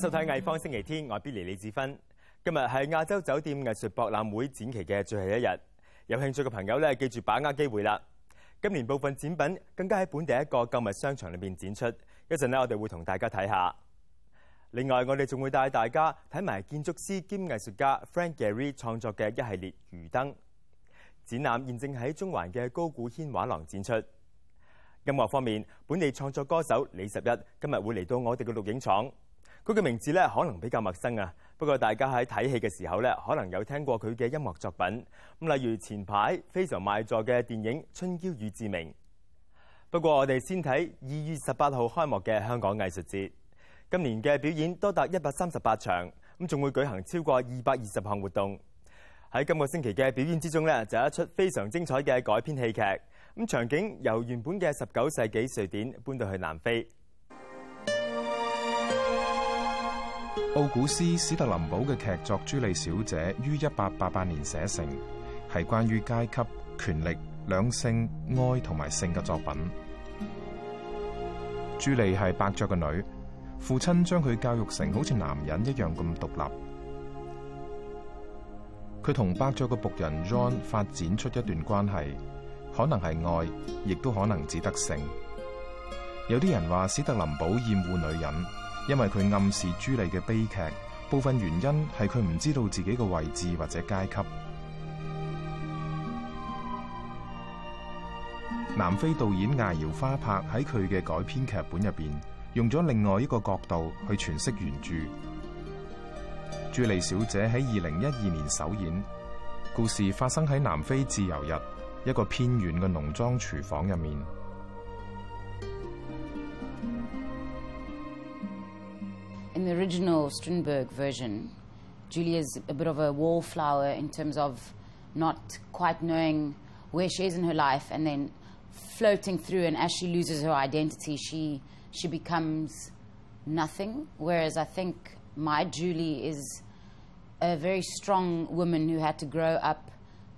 收睇《藝方星期天》，我係 Billy 李子芬。今日係亞洲酒店藝術博覽會展期嘅最后一日，有興趣嘅朋友咧，記住把握機會啦！今年部分展品更加喺本地一個購物商場裏邊展出，一陣咧我哋會同大家睇下。另外，我哋仲會帶大家睇埋建築師兼藝術家 Frank Gehry 創作嘅一系列魚燈展覽，現正喺中環嘅高古軒畫廊展出。音樂方面，本地創作歌手李十一今日會嚟到我哋嘅錄影廠。佢嘅名字咧可能比較陌生啊，不過大家喺睇戲嘅時候咧，可能有聽過佢嘅音樂作品。咁例如前排非常賣座嘅電影《春嬌與志明》。不過我哋先睇二月十八號開幕嘅香港藝術節，今年嘅表演多達一百三十八場，咁仲會舉行超過二百二十項活動。喺今個星期嘅表演之中咧，就有一出非常精彩嘅改編戲劇。咁場景由原本嘅十九世紀瑞典搬到去南非。奧古斯史特林堡嘅劇作《朱莉小姐》於一八八八年寫成，係關於階級、權力、兩性、愛同埋性嘅作品。朱莉係伯爵嘅女，父親將佢教育成好似男人一樣咁獨立。佢同伯爵嘅仆人 John 發展出一段關係，可能係愛，亦都可能只得性。有啲人話史特林堡厭惡女人。因為佢暗示朱莉嘅悲劇，部分原因係佢唔知道自己嘅位置或者階級。南非導演艾瑤花柏喺佢嘅改編劇本入邊，用咗另外一個角度去诠释原著。朱莉小姐喺二零一二年首演，故事發生喺南非自由日一個偏遠嘅農莊廚房入面。The original Strindberg version, Julia's a bit of a wallflower in terms of not quite knowing where she is in her life and then floating through and as she loses her identity she she becomes nothing. Whereas I think my Julie is a very strong woman who had to grow up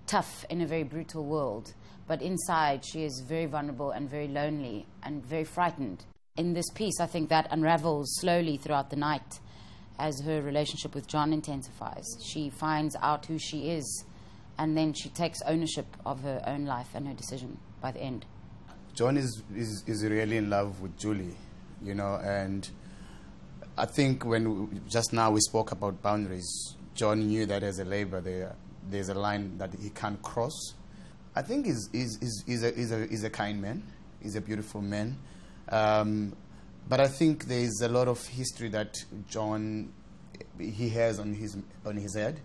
tough in a very brutal world. But inside she is very vulnerable and very lonely and very frightened. In this piece, I think that unravels slowly throughout the night as her relationship with John intensifies. She finds out who she is, and then she takes ownership of her own life and her decision by the end. John is, is, is really in love with Julie, you know, and I think when we, just now we spoke about boundaries, John knew that as a labor there, there's a line that he can't cross. I think he's, he's, he's, he's, a, he's, a, he's a kind man, he's a beautiful man. Um, but I think there is a lot of history that John he has on his on his head,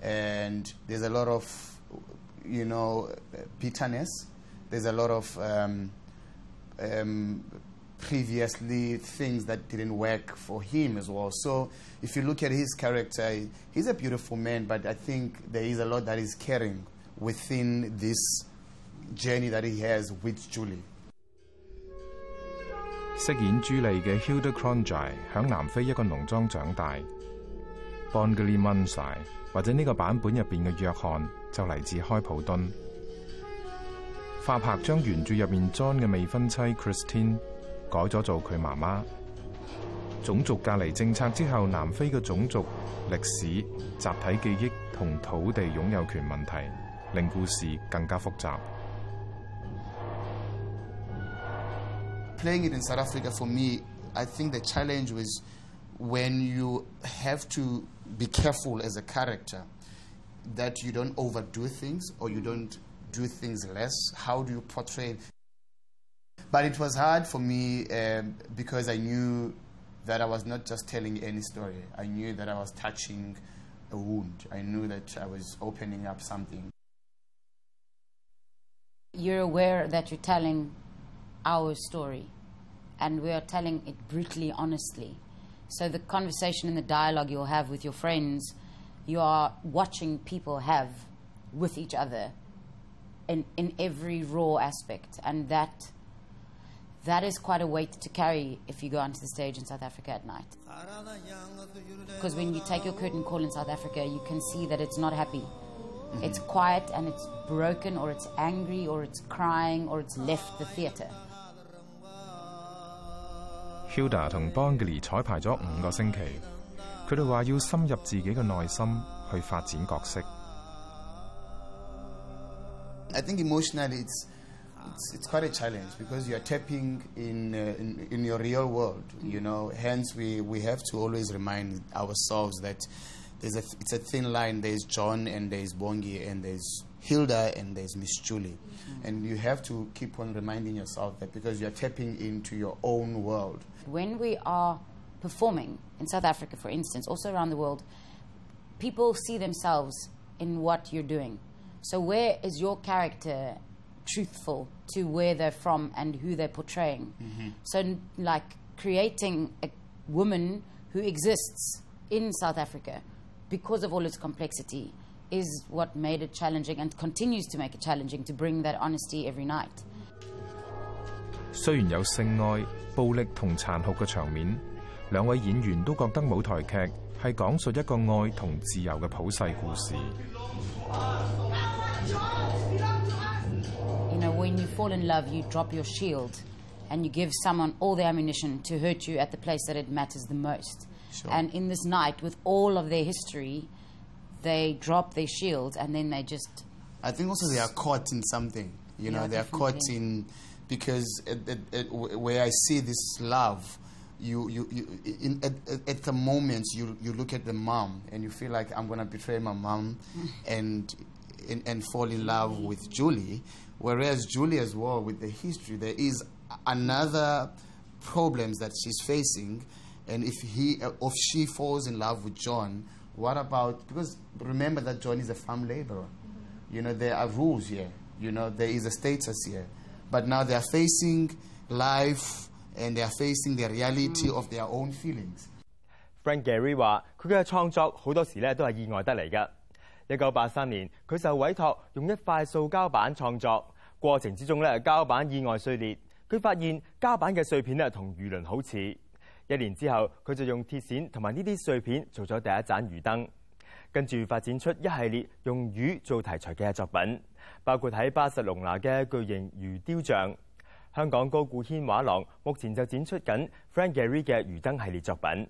and there's a lot of you know bitterness. There's a lot of um, um, previously things that didn't work for him as well. So if you look at his character, he's a beautiful man, but I think there is a lot that is carrying within this journey that he has with Julie. 飾演朱莉嘅 Hilda Cronje 響南非一個農莊長大，Bongile Munsai 或者呢個版本入邊嘅約翰就嚟自開普敦。花柏將原著入面 John 嘅未婚妻 Christine 改咗做佢媽媽。種族隔離政策之後，南非嘅種族、歷史、集體記憶同土地擁有權問題，令故事更加複雜。 playing it in South Africa for me, I think the challenge was when you have to be careful as a character that you don't overdo things or you don't do things less. How do you portray? But it was hard for me um, because I knew that I was not just telling any story. I knew that I was touching a wound. I knew that I was opening up something. You're aware that you're telling our story, and we are telling it brutally honestly. So the conversation and the dialogue you'll have with your friends, you are watching people have with each other in, in every raw aspect, and that that is quite a weight to carry if you go onto the stage in South Africa at night. Because when you take your curtain call in South Africa, you can see that it's not happy. It's mm-hmm. quiet and it's broken, or it's angry, or it's crying, or it's left the theatre. Hilda 同 Bongile think emotionally it's it's, it's quite a challenge because you are tapping in, uh, in, in your real world, you know. Hence, we we have to always remind ourselves that there's a it's a thin line. There's John and there's Bongi and there's Hilda and there's Miss Julie. And you have to keep on reminding yourself that because you're tapping into your own world. When we are performing in South Africa, for instance, also around the world, people see themselves in what you're doing. So, where is your character truthful to where they're from and who they're portraying? Mm-hmm. So, like creating a woman who exists in South Africa because of all its complexity is what made it challenging and continues to make it challenging to bring that honesty every night. 虽然有性爱、暴力同残酷嘅场面，两位演员都觉得舞台剧系讲述一个爱同自由嘅普世故事。 You know, when you fall in love, you drop your shield and you give someone all the ammunition to hurt you at the place that it matters the most. Sure. And in this night, with all of their history, they drop their shields and then they just. I think also they are caught in something. You know, Yeah, they are caught in because at, at, w- where I see this love, you you, you in, at, at, the moment you you look at the mom and you feel like I'm gonna betray my mom, and, and and fall in love with Julie. Whereas Julie as well with the history, there is another problems that she's facing, and if he if she falls in love with John, what about because remember that John is a farm laborer. You know, there are rules here. You know, there is a status here. But now they are facing life and they are facing the reality of their own feelings. Frank Gehry 話：佢嘅創作好多時咧都係意外得嚟㗎。一九八三年，佢受委託用一塊塑膠板創作，過程之中咧膠板意外碎裂，佢發現膠板嘅碎片咧同魚鱗好似。一年之後，佢就用鐵線同埋呢啲碎片做咗第一盞魚燈，跟住發展出一系列用魚做題材嘅作品，包括喺巴塞隆拿嘅巨型魚雕像。香港高古軒畫廊目前就展出緊 Frank Gehry 嘅魚燈系列作品。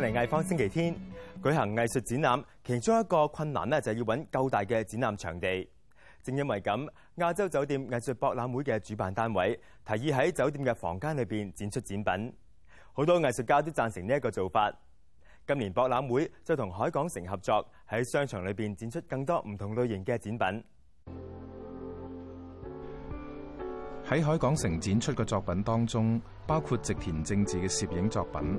嚟藝坊星期天舉行藝術展覽，其中一個困難呢，就係要揾夠大嘅展覽場地。正因為咁，亞洲酒店藝術博覽會嘅主辦單位提議喺酒店嘅房間裏邊展出展品，好多藝術家都贊成呢一個做法。今年博覽會就同海港城合作，喺商場裏邊展出更多唔同類型嘅展品。喺海港城展出嘅作品當中，包括植田正治嘅攝影作品，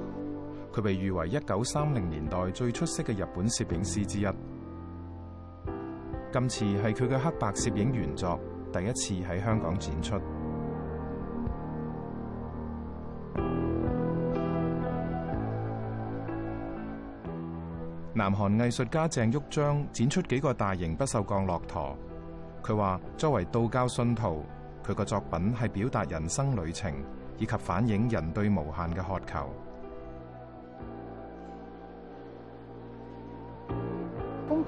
佢被譽為一九三零年代最出色嘅日本攝影師之一。今次係佢嘅黑白攝影原作，第一次喺香港展出。南韓藝術家鄭旭章展出幾個大型不鏽鋼駱駝。佢話：作為道教信徒，佢個作品係表達人生旅程，以及反映人對無限嘅渴求。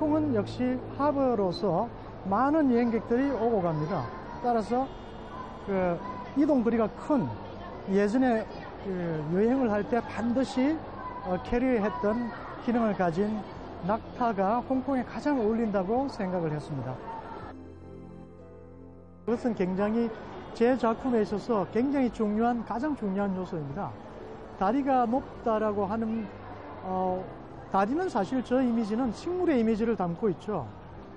홍콩은 역시 하버로서 많은 여행객들이 오고 갑니다. 따라서 그 이동 거리가 큰 예전에 그 여행을 할 때 반드시 어, 캐리했던 기능을 가진 낙타가 홍콩에 가장 어울린다고 생각을 했습니다. 그것은 굉장히 제 작품에 있어서 굉장히 중요한 가장 중요한 요소입니다. 다리가 높다라고 하는 어, 다리는 사실 저 이미지는 식물의 이미지를 담고 있죠.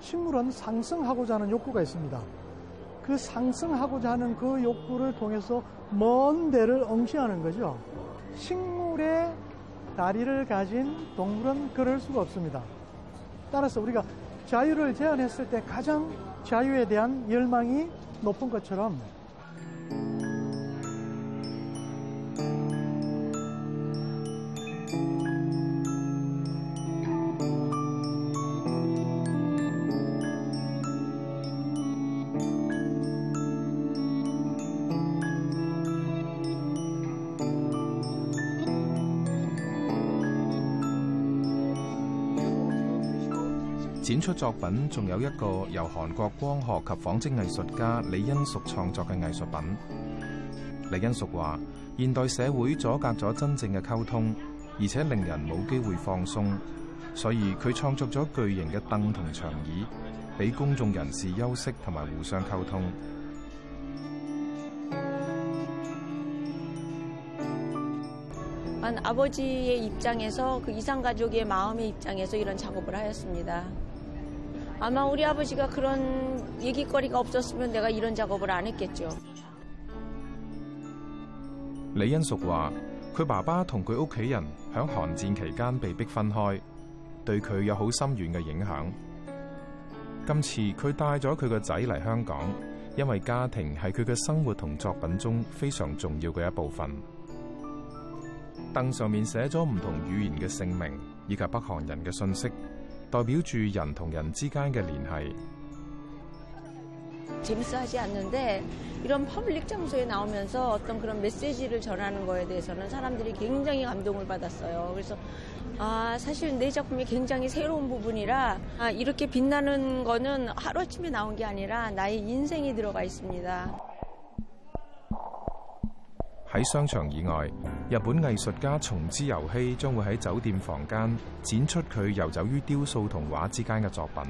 식물은 상승하고자 하는 욕구가 있습니다. 그 상승하고자 하는 그 욕구를 통해서 먼 데를 응시하는 거죠. 식물의 다리를 가진 동물은 그럴 수가 없습니다. 따라서 우리가 자유를 제안했을 때 가장 자유에 대한 열망이 높은 것처럼 作品仲有一个由韩国光学及纺织艺术家李恩淑创作嘅艺术品。李恩淑话：现代社会阻隔咗真正嘅沟通，而且令人冇机会放松，所以佢创作咗巨型嘅凳同长椅，俾公众人士休息同埋互相沟通。 한 아버지의 입장에서 그 이상 가족의 마음의 입장에서 이런 작업을 하였습니다. 아마 우리 아버지가 그런 얘기거리가 없었으면 내가 이런 작업을 안 했겠죠. 李恩淑话：佢爸爸同佢屋企人响韩战期间被逼分开，对佢有好深远嘅影响。今次佢带咗佢个仔嚟香港，因为家庭系佢嘅生活同作品中非常重要嘅一部分。凳上面写咗唔同语言嘅姓名以及北韩人嘅信息， 代表住人同人之间嘅联系。 재밌어 하지 않는데 이런 퍼블릭 장소에 나오면서 어떤 그런 메시지를 전하는 거에 대해서는 사람들이 굉장히 감동을 받았어요. 그래서 아, 사실 내 작품이 굉장히 새로운 부분이라 아, 이렇게 빛나는 거는 하루아침에 나온 게 아니라 나의 인생이 들어가 있습니다. 喺商場以外，日本藝術家松之由希將會喺酒店房間展出佢遊走於雕塑同畫之間嘅作品。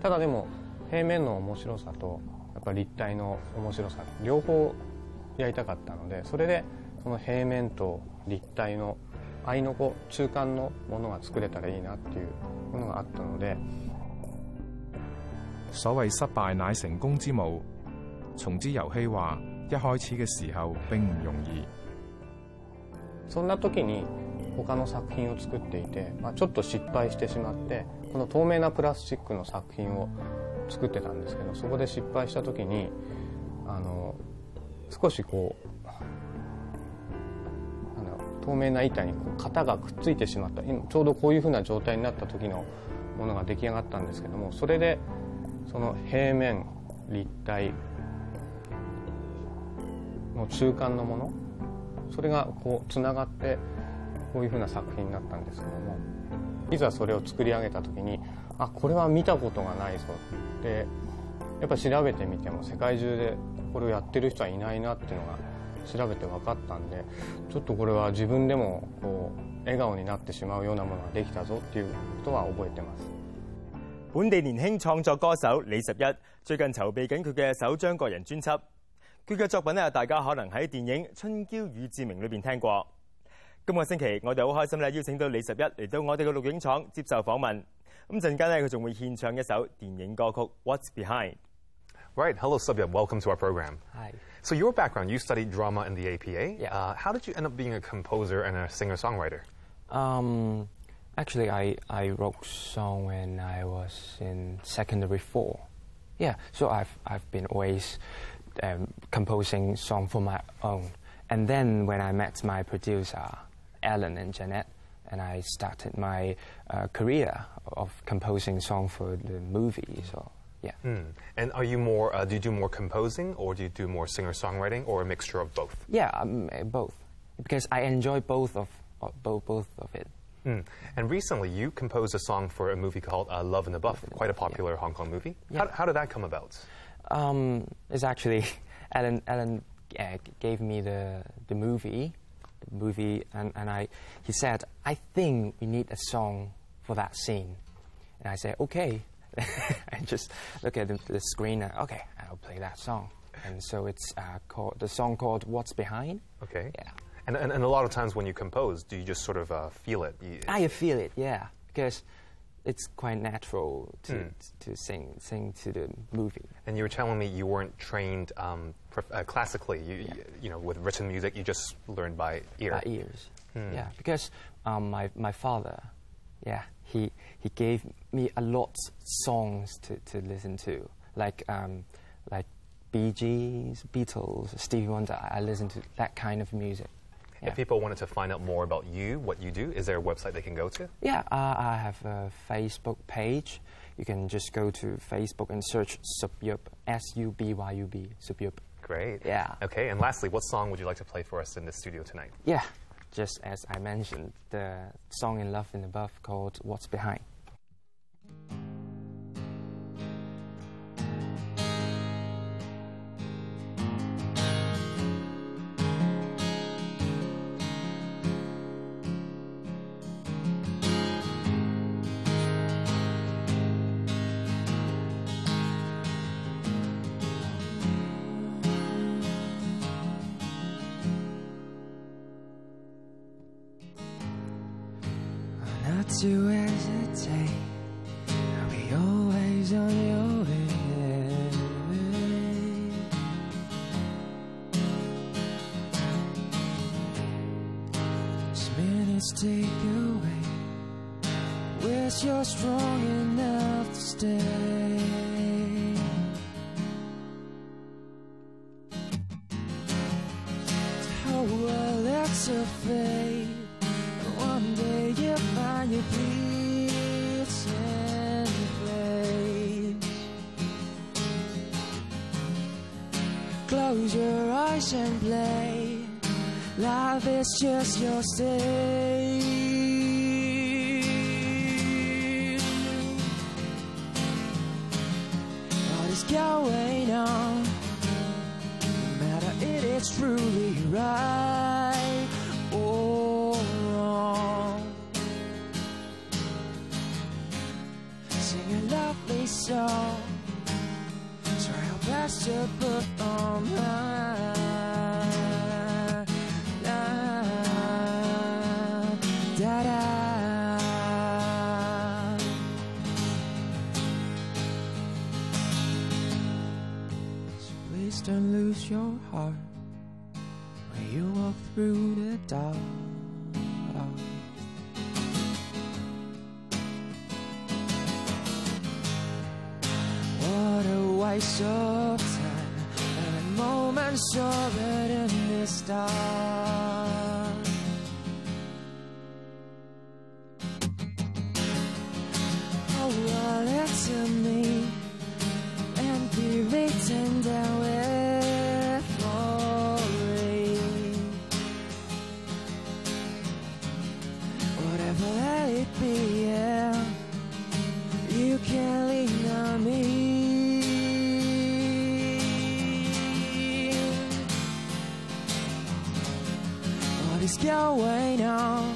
ただでも平面の面白さとやっぱ立体の面白さ両方やりたかったのでそれでその平面と立體の合いの子中間のものが作れたらいいなっていうものがあったので所謂失敗乃成功之母， 松之由希話：一開始嘅時候並唔容易。そんな時に他の作品を作っていて、まあ、ちょっと失敗してしまってこの透明なプラスチックの作品を作ってたんですけどそこで失敗した時にあの少しこうなんだろう透明な板にこう型がくっついてしまった今ちょうどこういうふうな状態になった時のものが出来上がったんですけどもそれでその平面立体の中間のものそれがこうつながってこういうふうな作品になったんですけどもいざそれを作り上げた時にあこれは見たことがないぞってやっぱ調べてみても世界中でこれをやってる人はいないなっていうのが調べて分かったんでちょっとこれは自分でもこう笑顔になってしまうようなものができたぞっていうことは覚えてます。本地年輕創作歌手李十一最近籌備緊佢嘅首張個人專輯。佢嘅作品咧，大家可能喺电影《春娇与志明》里边听过。今个星期，我哋好开心咧，邀请到李拾壹嚟到我哋嘅录影厂接受访问。咁阵间咧，佢仲会献唱一首电影歌曲《What's Behind》。Right, hello Subyub, welcome to our program. Hi. So your background, you studied drama in the APA. Yeah. Uh, how did you end up being a composer and a singer-songwriter? Um, actually, I I wrote song when I was in secondary four. Yeah, so I've I've been always um, composing song for my own. And then when I met my producer, Alan and Jeanette, and I started my uh, career of composing song for the movies. So, yeah. Hmm. And are you more, uh, do you do more composing or do you do more singer songwriting or a mixture of both? Yeah, um, uh, both. Because I enjoy both of, of both, both of it. Hmm. And recently, you composed a song for a movie called uh, Love in the Buff, quite a popular Hong Kong movie. Yeah. How, how did that come about? Um, it's actually Alan. Alan uh, gave me the the movie, the movie, and, and I. He said, "I think we need a song for that scene," and I said, "Okay." I just look at the, the screen. And, okay, I'll play that song. And so it's uh, called the song called "What's Behind." Okay. Yeah. And, and, and a lot of times when you compose, do you just sort of uh, feel it? You, I feel it, yeah, because it's quite natural to Hmm. to sing sing to the movie. And you were telling me you weren't trained um, prof- uh, classically. You, you, you know, with written music, you just learned by ear. by ears. Hmm. Yeah, because um, my my father, yeah, he he gave me a lot songs to, to listen to, like um, like Bee Gees, Beatles, Stevie Wonder. I I listen to that kind of music. Yeah, If people wanted to find out more about you, what you do, is there a website they can go to? yeah. Uh, I have a Facebook page. You can just go to Facebook and search Subyub, S U B Y U B, Subyub. Great. Yeah. Okay, and lastly, what song would you like to play for us in the studio tonight? Yeah, just as I mentioned, the song in Love in the Buff called What's Behind. Wish you're strong enough to stay. Oh, well, that's a fate. One day you'll find your peace and place. Close your eyes and play. Life is just your stage. Going on? No matter it is truly right or wrong. Sing a lovely song. Try your best to put on my your heart when you walk through the dark. What a waste of time and a moment so in this dark. What is going on?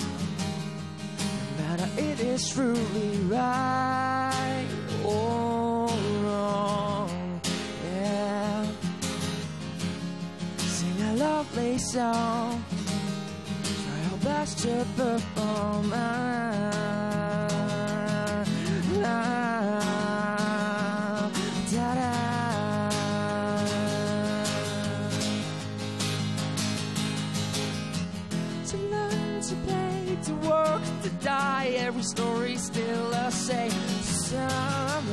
No matter it is truly right or wrong. Yeah. Sing a lovely song. Try our best to perform. Die. Every story still the same. Sunrise.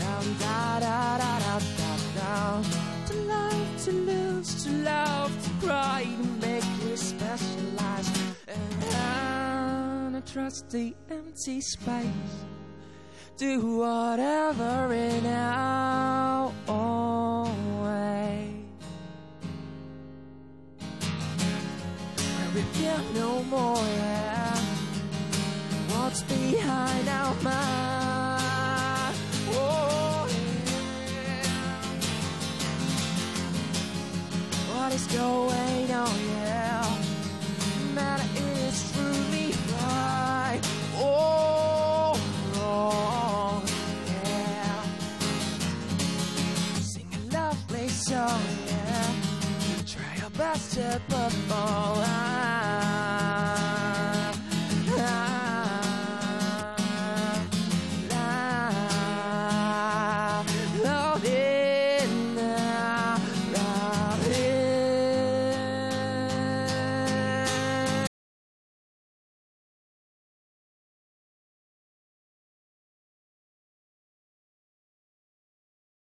Down, da, da, da, da, da, down. To love, to lose, to love, to cry, to make you specialize. And I trust the empty space. Do whatever in our own We no more, yeah. What's behind our mind? Oh, yeah. What is going